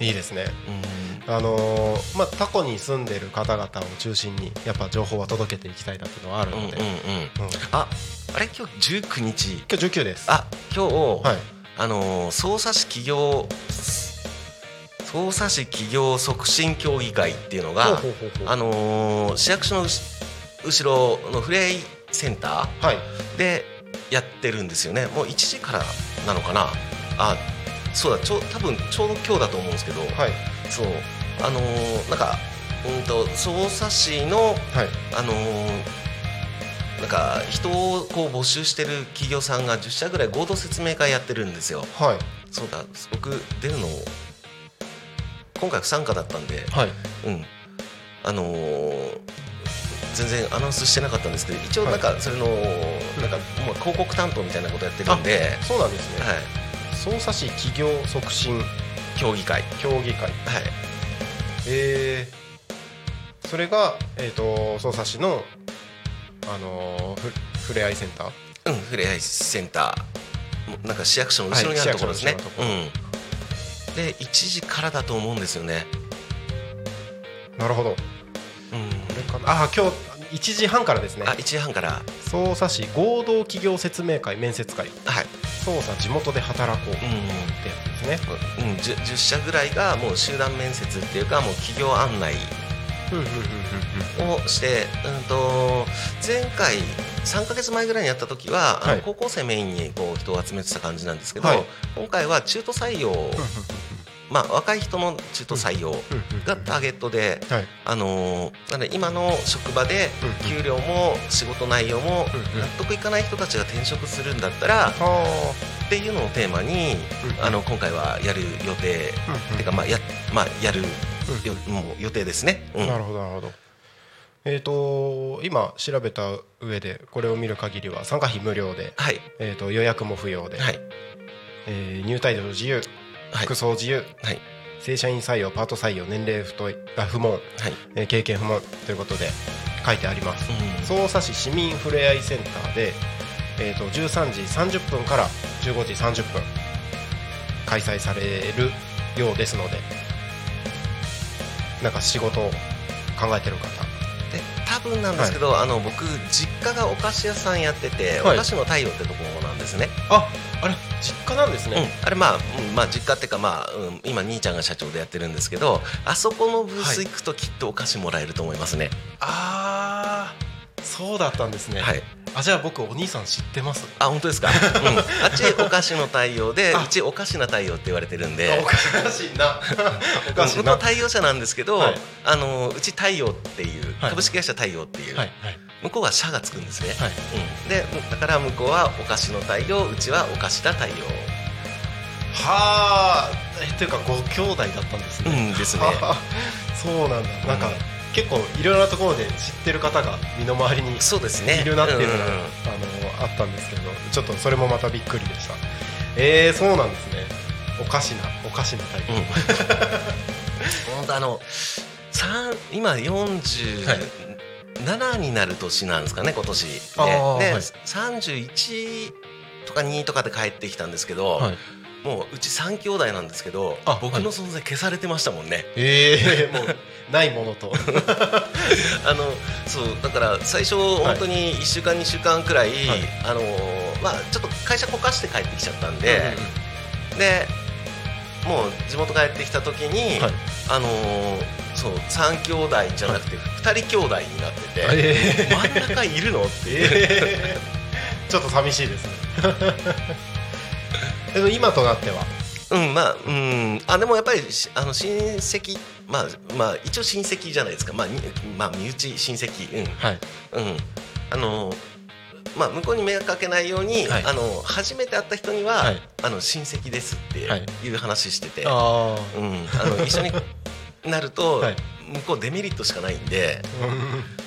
いいですね。うん。あのーまあタコに住んでる方々を中心にやっぱ情報は届けていきたいなっていうのはあるので、うんうんうんうん。ああれ？今日19日。今日19です。あ今日、はいあのー捜査士企業捜査士企業促進協議会っていうのがあのー市役所の後ろのフレイセンタはい。ーでやってるんですよね。もう1時からなのかな。あそうだちょ多分ちょうど今日だと思うんですけど、はい。そう。あのーなんかうんと捜査士のはい。あのーなんか人をこう募集してる企業さんが10社ぐらい合同説明会やってるんですよ。はい。そうだ。僕出るの今回不参加だったんで、はい。うん。あのー全然アナウンスしてなかったんですけど一応なんかそれの、なんかもう広告担当みたいなことやってるんで、そうなんですね、はい、捜査士企業促進。協議会、協議会。はい、えそれが、えー、と匝瑳市の、あのーふふれあいセンター？うんふれあいセンター。もなんか市役所の後ろにあるところですね、はいうん。で1時からだと思うんですよね。なるほど。こうん。れかな。あ今日1時半からですね。あ1時半から。匝瑳市合同企業説明会面接会。はい。捜査地元で働こう。ってうんやつですね。うん、10, 10社ぐらいがもう集団面接っていうかもう企業案内うんうんうんうんをして、うん、と前回3か月前ぐらいにやった時は、あのはい。高校生メインにこう人を集めてた感じなんですけど、はい。今回は中途採用、まあ、若い人の中途採用がターゲットで、はい。あのーなので今の職場でうん給料も仕事内容も納得いかない人たちが転職するんだったらはっていうのをテーマにうんあの今回はやる予定。あてかまあやまあやるもう予定ですね。うん。なるほどなるほど。えっ、と今調べた上でこれを見る限りは参加費無料で、はい。えー、と予約も不要で、はい。えー入退場自由はい。服装自由、はい。正社員採用パート採用年齢不問あ不問、はい。えー経験不問ということで書いてあります。うん。匝瑳市市民ふれあいセンターで、えー、と13時30分から15時30分開催されるようですのでなんか仕事を考えてる方。で多分なんですけど、あの僕実家がお菓子屋さんやってて、はい。お菓子の太陽ってところなんですね。ああれ実家なんですうん。ね、、あれまあ、うんまあ実家っていうかまあ、うん、今兄ちゃんが社長でやってるんですけど、あそこのブース行くときっとお菓子もらえると思いますね。ああそうだったんですね、はい。あじゃあ僕お兄さん知ってます？あ本当ですか？うん、あっちお菓子の太陽で、あ。うちおかしな太陽って言われてるんおで。かしいなおかしい僕なの太陽社なんですけど、はい。あのうち太陽っていう、はい。株式会社太陽っていう、はいはい。向こうは社がつくんですね、はい。うん、でだから向こうはお菓子の太陽うちはお菓子だ太陽はあ。えというかご兄弟だったんですうね、んですね。は あそうなんだ。なんか、うん結構いろいろなところで知ってる方が身の回りにそうですね。いるなっていうのが、んんん。あのあったんですけどちょっとそれもまたびっくりでした。えー、そうなんですね。おかしなおかしなタイプ、うん。本当あの三今47になる年なんですかね今年で。はい。31とか2とかで帰ってきたんですけど、はい。もううち3兄弟なんですけどあ僕の存在消されてましたもんね、えー、もうないものと。あのそうだから最初本当に1週間2週間くらい、はい。あのーまあちょっと会社こかして帰ってきちゃったんで、でもう地元帰ってきた時に、はい。あのーそう3兄弟じゃなくて2人兄弟になってて、えー真ん中いるのっていう、えー ちょっと寂しいですね。今となっては？うんまあうん。あでもやっぱりしあの親戚まあまあ一応親戚じゃないですか。まあにまあ身内親戚。うん。はい。うん、あのまあ向こうに迷惑かけないように、はい。あの初めて会った人には、はい。あの親戚ですってはい。いう話してて、あうん、あの一緒になると、はい。向こうデメリットしかないんで、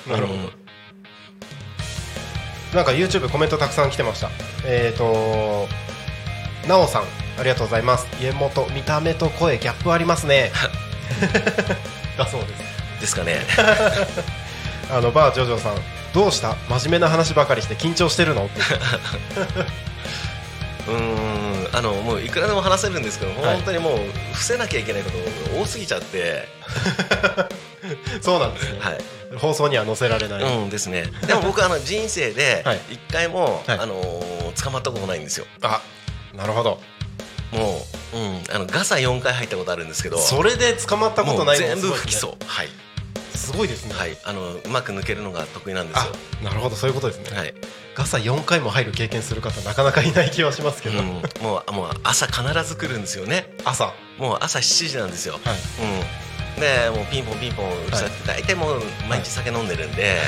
あ なるほど、うん。なんか YouTube コメントたくさん来てました。えっ、ー、となおさんありがとうございます。家元見た目と声ギャップありますね だそうです。ですかね。あのバージョジョさんどうした？真面目な話ばかりして緊張してるの？って。うーんあのもういくらでも話せるんですけど、はい。本当にもう伏せなきゃいけないこと多すぎちゃって、そうなんですね、はい、放送には載せられない、うんですね。でも僕あの人生ではい。一回も、はい。あのー捕まったことないんですよ。あなるほどもう、うん、あのガサ4回入ったことあるんですけど、それで捕まったことないの全部不起す訴。はい。すごいですねはい、あのうまく抜けるのが得意なんですあよ。なるほどそういうことですね、はい、ガサ4回も入る経験する方なかなかいない気はしますけど、うん、もうもう朝必ず来るんですよね。朝はもう朝7時なんですよ。いうん。で、もうピンポンピンポンうるさくて、大体もう毎日酒飲んでるんで、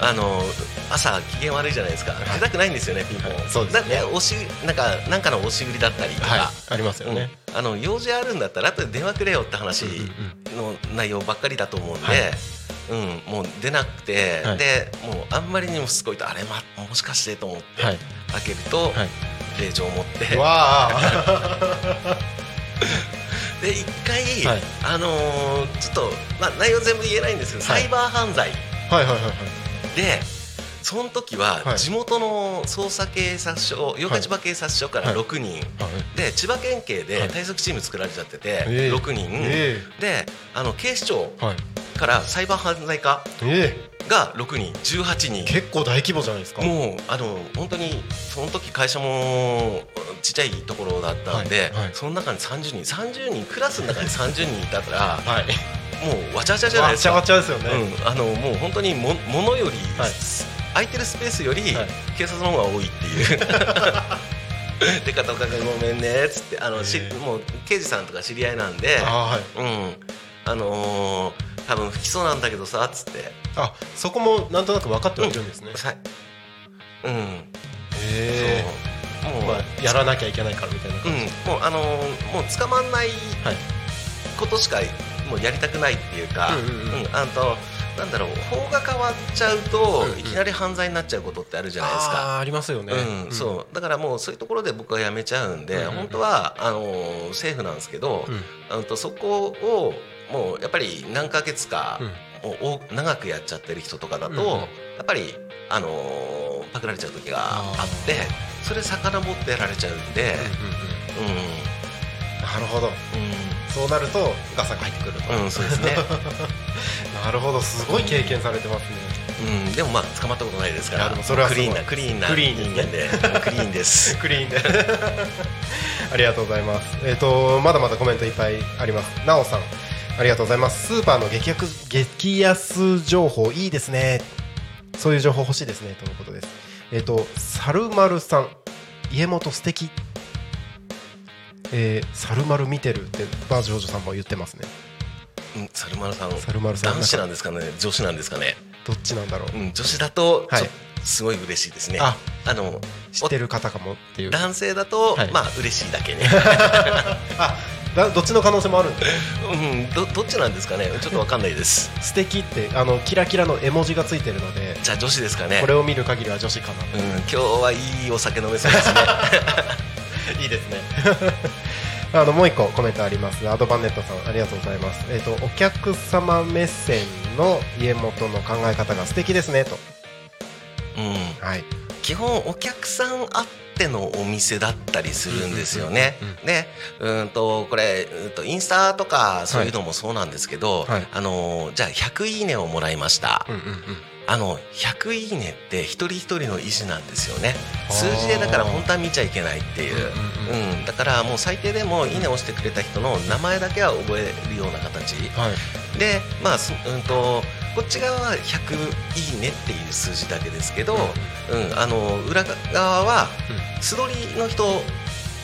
あの朝機嫌悪いじゃないですか。出たくないんですよねピンポン。そうですね。押しなんかなんかの押し売りだったりとか。はい。ありますよね、うん。あの用事あるんだったら後で電話くれよって話うんの内容ばっかりだと思うんで、はい。うん、もう出なくて、はい。でもうあんまりにもすごいとあれ、ま、もしかしてと思ってはい。開けると、はい。令状を持って。わあ で一回、はい。あのーちょっと、まあ、内容全部言えないんですけど、はい。サイバー犯罪。はいはいはいはい。でその時ははい。地元の捜査警察署八日千葉警察署からはい。6人、で千葉県警で対策チーム作られちゃってて、ええ。6人、えであの警視庁はい。からサイバー犯罪課えが6人18人。え結構大規模じゃないですか。もうあの本当にその時会社もちっちゃいところだったんで、その中に30人。30人クラスの中に30人いたからはい。もうわちゃわちゃじゃないですか。わちゃわちゃですよね、うん、あのもう本当にもものより、はい空いてるスペースよりはい。警察の方が多いっていう。で片岡君ごめんねっつってあのしもう刑事さんとか知り合いなんで、あはい。うん、あのー多分不起訴なんだけどさっつって、あそこもなんとなく分かってはいるんですね、さうん、へそう。もう、えまあやらなきゃいけないからみたいなうん、もうあのーもう捕まんないはい。ことしかもうやりたくないっていうか、うんうんうん。あとなんだろう法が変わっちゃうと、うんうん。いきなり犯罪になっちゃうことってあるじゃないですか。ありますよね、うん、そう。だからもうそういうところで僕はやめちゃうんで、うんうんうん。本当はあのー政府なんですけど、うん。あのとそこをもうやっぱり何ヶ月か、うん。もうお長くやっちゃってる人とかだと、うんうん。やっぱりあのーパクられちゃう時があってそれ遡ってやられちゃうんで、うんうんうん。うん。なるほどそうなるとガサが入ってくると、うんうん、そうですね、なるほどすごい経験されてますね。うん、でもまあ捕まったことないですから。それはクリーンなクリーンなクリーン人間でクリーンです。クリーンで。ありがとうございます。えっ、とまだまだコメントいっぱいあります。なおさんありがとうございます。スーパーの激安激安情報いいですね。そういう情報欲しいですね。とのことです。えっ、とサルマルさん家元素敵えー、サルマル見てるってバージョージョさんも言ってますね。うんサルマルさん。サルマルさん。男子なんんですかね。女子なんですかね、どっちなんだろう、うん、女子だとはい。すごい嬉しいですね、ああの知ってる方かもっていう。男性だと、はい。まあ嬉しいだけね。あだどっちの可能性もあるうんどどっちなんですかね。ちょっとわかんないです。素敵ってあのキラキラの絵文字がついてるのでじゃあ女子ですかね。これを見る限りは女子かな。うん今日はいいお酒飲めそうですね いいですね。あのもう一個コメントあります。アドバンネットさんありがとうございます。えっ、とお客様目線の家元の考え方が素敵ですねと。うん。はい。基本お客さんあってのお店だったりするんですよね。でうんとこれうんとインスタとかそういうのもそうなんですけど、はい。あのじゃあ100いいねをもらいました。うんうんうんあの100いいねって一人一人の意思なんですよね。数字でだから本当は見ちゃいけないっていう、うんうんうんだからもう最低でも「いいね」押してくれた人の名前だけは覚えるような形。はい。でまあすうんとこっち側は100いいねっていう数字だけですけど、うん。あの裏側は素通りの人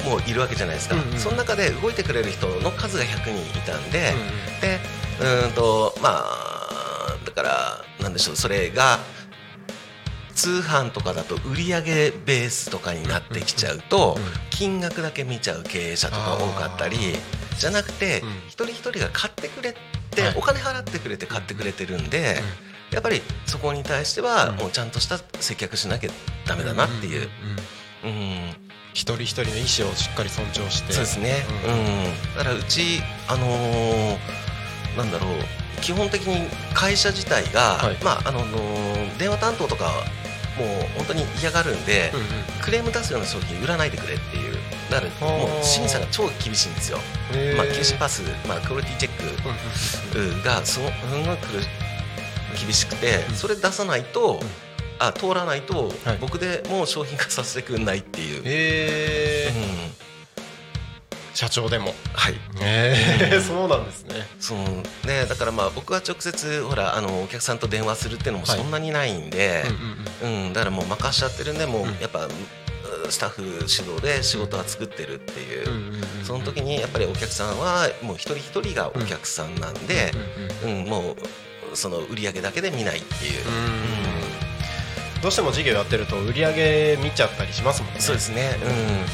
もいるわけじゃないですか、うんうんその中で動いてくれる人の数が100人いたんで、うんうんでうーんとまあだからなんでしょう。それが通販とかだと売上ベースとかになってきちゃうと、うん金額だけ見ちゃう経営者とか多かったりじゃなくて、うん。一人一人が買ってくれて、はい。お金払ってくれて買ってくれてるんで、やっぱりそこに対してはうん。もうちゃんとした接客しなきゃダメだなっていう。うん一人一人の意思をしっかり尊重して。そうですね、ううんん。だからうち、あのーなんだろう基本的に会社自体が、はい。まああのー電話担当とかもう本当に嫌がるんで、うんうん。クレーム出すような商品売らないでくれっていうなるもう審査が超厳しいんですよ、まあ、QC パス、まあ、クオリティチェックがすごく厳しくて、うん。それ出さないと、あ通らないと、はい。僕でもう商品化させてくんないっていう、社長でも。はい。へえ そうなんですね。そうね、だからまあ僕は直接ほらあのお客さんと電話するっていうのもそんなにないんで、うんだからもう任しちゃってるんでもううん。やっぱ、うスタッフ主導で仕事は作ってるっていう、うんうんうんその時にやっぱりお客さんはもう一人一人がお客さんなんで、うんもうその売り上げだけで見ないっていう、どうしても事業やってると売り上げ見ちゃったりしますもんね。そうですね、うん、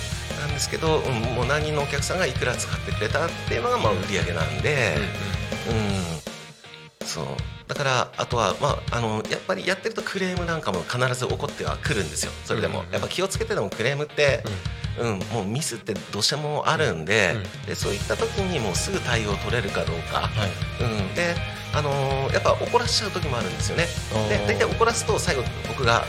なんですけど、うん、もう何人のお客さんがいくら使ってくれたっていうのがまあ売り上げなんで。うん、そう。だからあとは、まあ、あのやっぱりやってるとクレームなんかも必ず起こってはくるんですよ。それでも、うんうん。やっぱ気をつけてでもクレームって、うん、もうミスってどうしてもあるんで,、でそういった時にもうすぐ対応取れるかどうか、うん、で、あのーやっぱ怒らしちゃう時もあるんですよね。で大体怒らすと最後僕が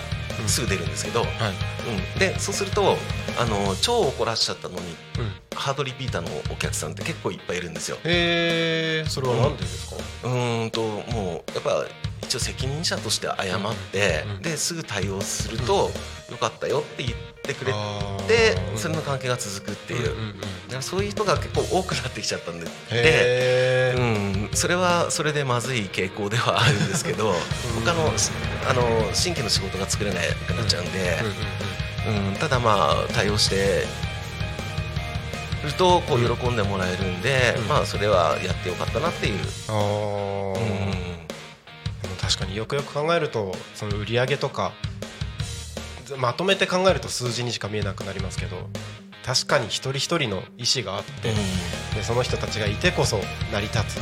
すぐ出るんですけど、うん、でそうすると、あのー超怒らしちゃったのに、ハードリピーターのお客さんって結構いっぱいいるんですよ。へえそれはなんでですか、うーんともうやっぱ一応責任者として謝って、うん。うん。ですぐ対応すると、よかったよって言ってくれてうん。それの関係が続くっていう、うんそういう人が結構多くなってきちゃったんで。で、へうん、それはそれでまずい傾向ではあるんですけど他のあの新規の仕事が作れなくなっちゃうんで、うん、ただまあ対応してるとこう喜んでもらえるんで、うん。まあそれはやってよかったなっていう。あー。う確かによくよく考えるとその売り上げとかずまとめて考えると数字にしか見えなくなりますけど確かに一人一人の意思があって、でその人たちがいてこそ成り立つ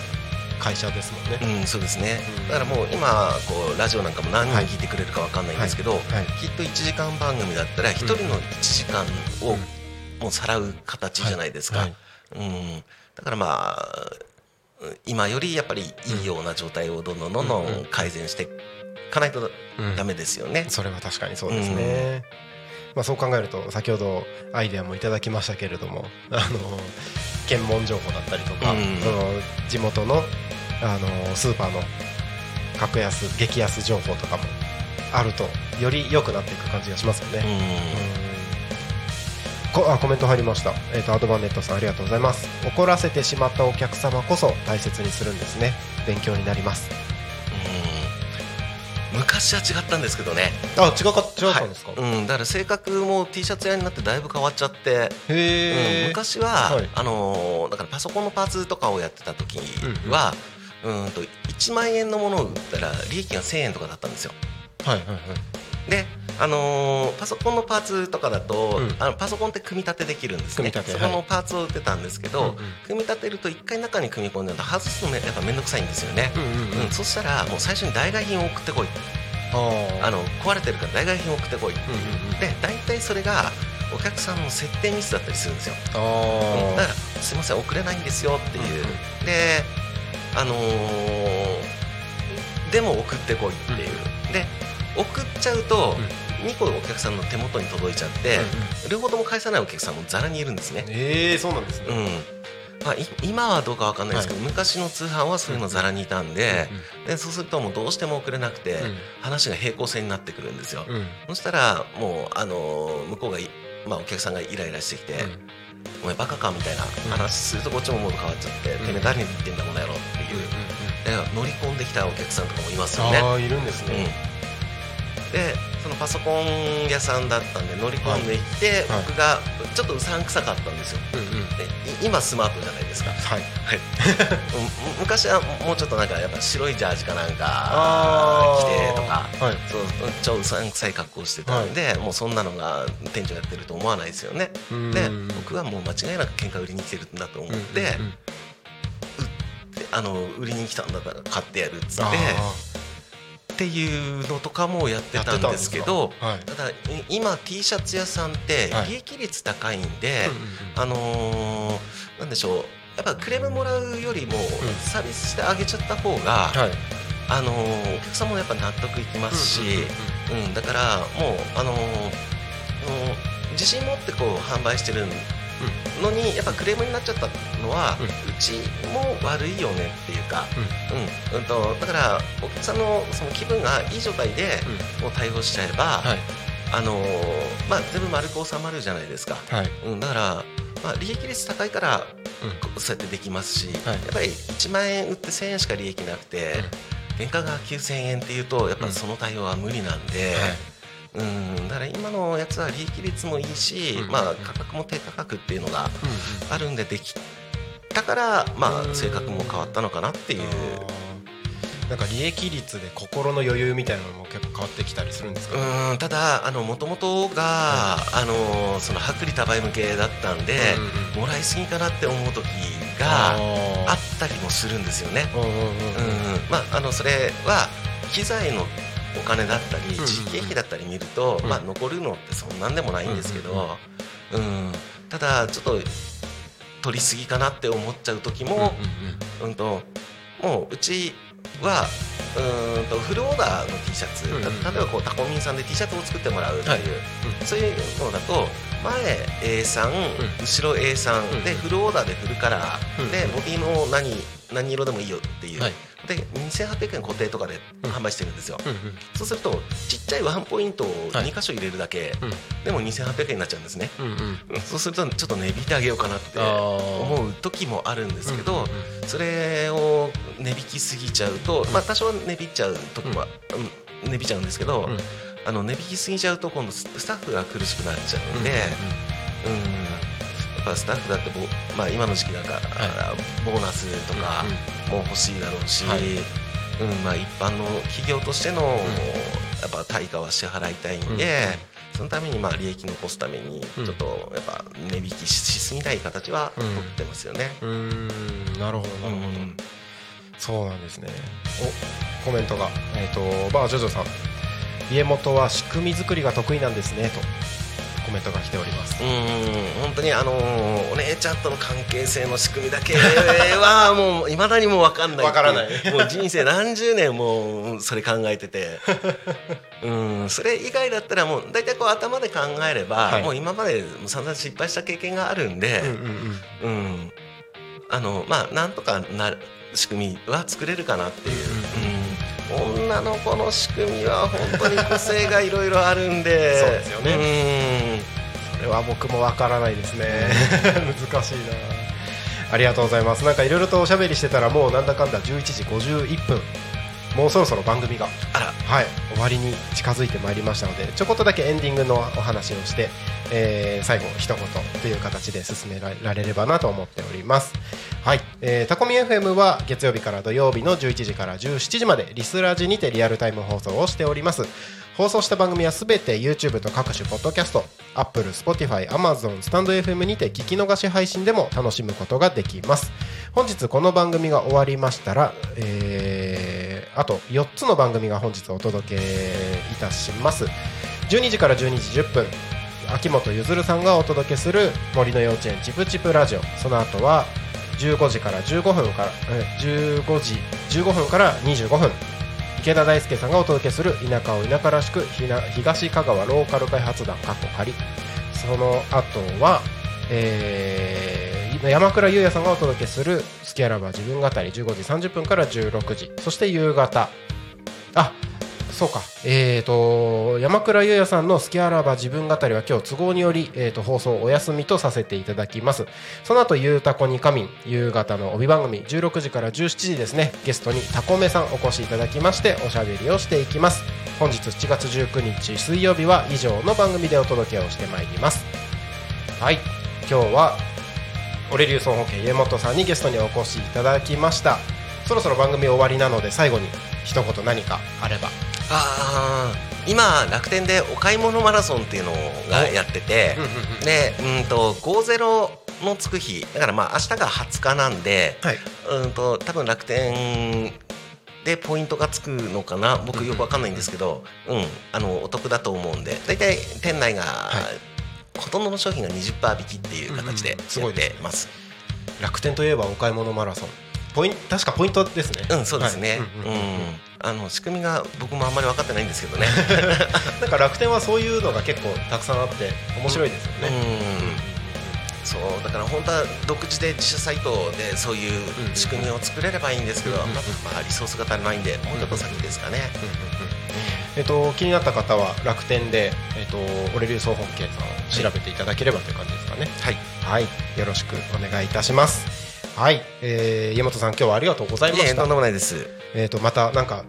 会社ですもんね。うん、そうですね。うん。だからもう今こうラジオなんかも何人聞いてくれるかわかんないんですけど、はい。きっと1時間番組だったら1人の1時間をもうさらう形じゃないですか、はい。うん、だからまあ今よりやっぱりいいような状態をどんどんどんどん改善していかないとうんダメですよね。それは確かにそうですね。まあ、そう考えると先ほどアイデアもいただきましたけれどもあの検問情報だったりとか、うん。その地元のあのスーパーの格安激安情報とかもあるとより良くなっていく感じがしますよね。うん。こあコメント入りました、えー、とアドバンネットさんありがとうございます。怒らせてしまったお客様こそ大切にするんですね。勉強になります。うん昔は違ったんですけどね。あ違か違ったんですか、はい。うん、だから性格も T シャツ屋になってだいぶ変わっちゃって。うん、昔は、はい。あのーだからパソコンのパーツとかをやってた時は、うんと1万円のものを売ったら利益が1000円とかだったんですよ。はいはいはいで、あのーパソコンのパーツとかだと、うん。あのパソコンって組み立てできるんですね。そこのパーツを売ってたんですけど、うんうん。組み立てると一回中に組み込んでると外すのねやっぱ面倒くさいんですよね、うんうんそしたらもう最初に代替品を送ってこい。あの壊れてるから代替品を送ってこい。うんうんうん。で大体それがお客さんの設定ミスだったりするんですよ。だからすいません送れないんですよっていう、うんであのーでも送ってこいっていう、で送っちゃうと、2個お客さんの手元に届いちゃって、両方とも返さないお客さんもざらにいるんですね、ええそうなんですね、うん。まあ、い今はどうかわかんないですけど、昔の通販はそういうのざらにいたんで,、でそうするともうどうしても送れなくて、うん。話が平行線になってくるんですよ、うん。そしたらもう、あのー向こうがい、まあ、お客さんがイライラしてきて、お前バカかみたいな話するとこっちもモード変わっちゃって、うん。てめえ誰に言ってんだこの野郎っていう、だから乗り込んできたお客さんとかもいますよね。ああいるんですね、うん、でそのパソコン屋さんだったんで乗り込んでいって、はい。僕がちょっとうさんくさかったんですよ。うんうん。でい今スマートじゃないですか。はい。はい、う ん昔はもうちょっとなんかやっぱ白いジャージかなんか着てとか。はい。そう超うさんくさい格好してたんで、もうそんなのが店長やってると思わないですよね。うん。で僕はもう間違いなく喧嘩売りに来てるんだと思って、うんうんうん。であの売りに来たんだったら買ってやるっつってあっていうのとかもやってたんですけどただい。今 T シャツ屋さんってはい。利益率高いんで、うんあのーなんでしょうやっぱクレームもらうよりもサービスしてあげちゃった方が、はい。あのーお客さんもやっぱ納得いきますし、うんだからもうあの自信持ってこう販売してるのにやっぱクレームになっちゃったのは、ううんちも悪いよねっていうか、うん。うん。とだからお客さんのその気分がいい状態でもう対応しちゃえば、はい。あのーまあ、全部丸く収まるじゃないですか、はい。うん、だから、まあ、利益率高いからうん。そうやってできますし、はい。やっぱり1万円売って1000円しか利益なくて、原価が9000円っていうとやっぱその対応は無理なんで。うん、だから今のやつは利益率もいいし、うん。まあ、価格も低価格っていうのがあるんでできたから、まあ、性格も変わったのかなっていう。なんか利益率で心の余裕みたいなのも結構変わってきたりするんですか、うん。ただもともとが、あのその薄利多売向けだったんで、うんうんもらいすぎかなって思う時がああったりもするんですよね。ーうんうんうん。うん。まあ、あのそれは機材のお金だったり実経費だったり見ると、うん。まあ、残るのってそんなんでもないんですけど、うんただちょっと取りすぎかなって思っちゃう時も、うんともううちはうーんとフルオーダーの T シャツ、例えばこうタコミンさんで T シャツを作ってもらうっていう、はい。そういうのだと前 A3、後ろ A3、うんでフルオーダーでフルカラー、うんでボディも何何色でもいいよっていう、はいで2800円固定とかでうん。販売してるんですよ、うんうん。そうするとちっちゃいワンポイントをはい。2箇所入れるだけ、うん。でも2800円になっちゃうんですね、うんうん。うん。そうするとちょっと値引いてあげようかなって思う時もあるんですけど、それを値引きすぎちゃうと、まあ、多少値引いちゃう時も、うん。値引いちゃうんですけど、うん。あの値引きすぎちゃうと今度ススタッフが苦しくなっちゃうんで、うんやっぱスタッフだってボ、まあ、今の時期なんか、ボーナスとかも欲しいだろうし、はい。うんまあ、一般の企業としての、やっぱ対価は支払いたいんで。そのためにまあ利益残すためにうん。ちょっとやっぱ値引きしすぎない形はうん。取ってますよね。うんうーん。なるほどなるほど、うん。そうなんですね。おコメントが。えっ、とまあジョジョさん。家元は仕組み作りが得意なんですねとコメントが来ております。うん本当にあのーお姉ちゃんとの関係性の仕組みだけはもういまだにもう分かんないってう。わからない。もう人生何十年もそれ考えてて。うんそれ以外だったらもう大体こう頭で考えれば、はい。もう今まで散々失敗した経験があるんで、うんうんうんあのまあなんとかなる仕組みは作れるかなっていう、うん女の子の仕組みは本当に個性がいろいろあるんで。そうですよね。うん。それは僕もわからないですね。難しいな。ありがとうございます。なんかいろいろとおしゃべりしてたらもうなんだかんだ11時51分もうそろそろ番組がはい終わりに近づいてまいりましたのでちょこっとだけエンディングのお話をして、えー最後一言という形で進められればなと思っております。はい、えータコミ FM は月曜日から土曜日の11時から17時までリスラジにてリアルタイム放送をしております放送した番組はすべて YouTube と各種ポッドキャスト Apple、Spotify、Amazon、スタンド FM にて聞き逃し配信でも楽しむことができます。本日この番組が終わりましたら、えーあと4つの番組が本日お届けいたします。12時から12時10分秋元ゆずるさんがお届けする森の幼稚園チプチプラジオ。その後は15時から15分からえ15時15分から25分。池田大輔さんがお届けする田舎を田舎らしく東香川ローカル開発団かっこ仮その後は、えー山倉優也さんがお届けする「スキャラバ自分語り」15時30分から16時。そして夕方。あそうか。えー、と山倉優也さんの「スキャラバ自分語り」は今日都合により、えー、と放送お休みとさせていただきます。その後ゆうたこにかみん夕方の帯番組16時から17時ですねゲストにタコメさんお越しいただきましておしゃべりをしていきます。本日7月19日水曜日は以上の番組でお届けをしてまいります。はい。今日はオレリューソン保険家元さんにゲストにお越しいただきました。そろそろ番組終わりなので最後に一言何かあれば。あー今楽天でお買い物マラソンっていうのがやっててでうんと50のつく日だからまあ明日が20日なんではい。うんと多分楽天でポイントがつくのかな僕よくわかんないんですけど、うん、あのお得だと思うんで大体店内が、ほとんどの商品が20%引きっていう形でやってます。楽天といえばお買い物マラソン。ポイン確かポイントですね。うん、そうですね。はい。うん、あの仕組みが僕もあんまり分かってないんですけどね。なんか楽天はそういうのが結構たくさんあって面白いですよね、うん。そうだから本当は独自で自社サイトでそういう仕組みを作れればいいんですけど、うんうんまあ、まあリソースが足りないんでもうちょっと先ですかね。えっと、気になった方は楽天で、えっと、オレリュー総本家さんを調べていただければという感じですかね。はい、はい。よろしくお願いいたしますはい、えー、家元さん今日はありがとうございましたとんでもないです。えっとまたなんか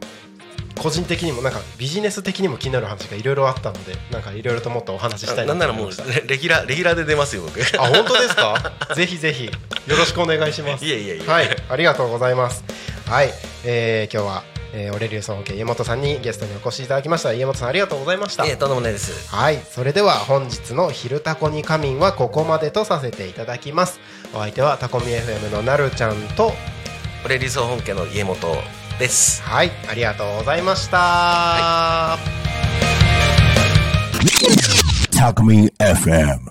個人的にもなんかビジネス的にも気になる話がいろいろあったのでなんかいろいろともっとお話ししたいなんならもうレギュラーレギュラーで出ますよ僕。あ本当ですか？ぜひぜひよろしくお願いしますいえいえいえ。はい、ありがとうございます。はい、えー、今日は、えー、オレリューソン家家元さんにゲストにお越しいただきました。家元さんありがとうございましたい。えとんでもないです。はい、それでは本日の昼タコに仮眠はここまでとさせていただきます。お相手はタコミ FM のなるちゃんと、これ理想本家の家元です。はい、ありがとうございました。Talk Me FM.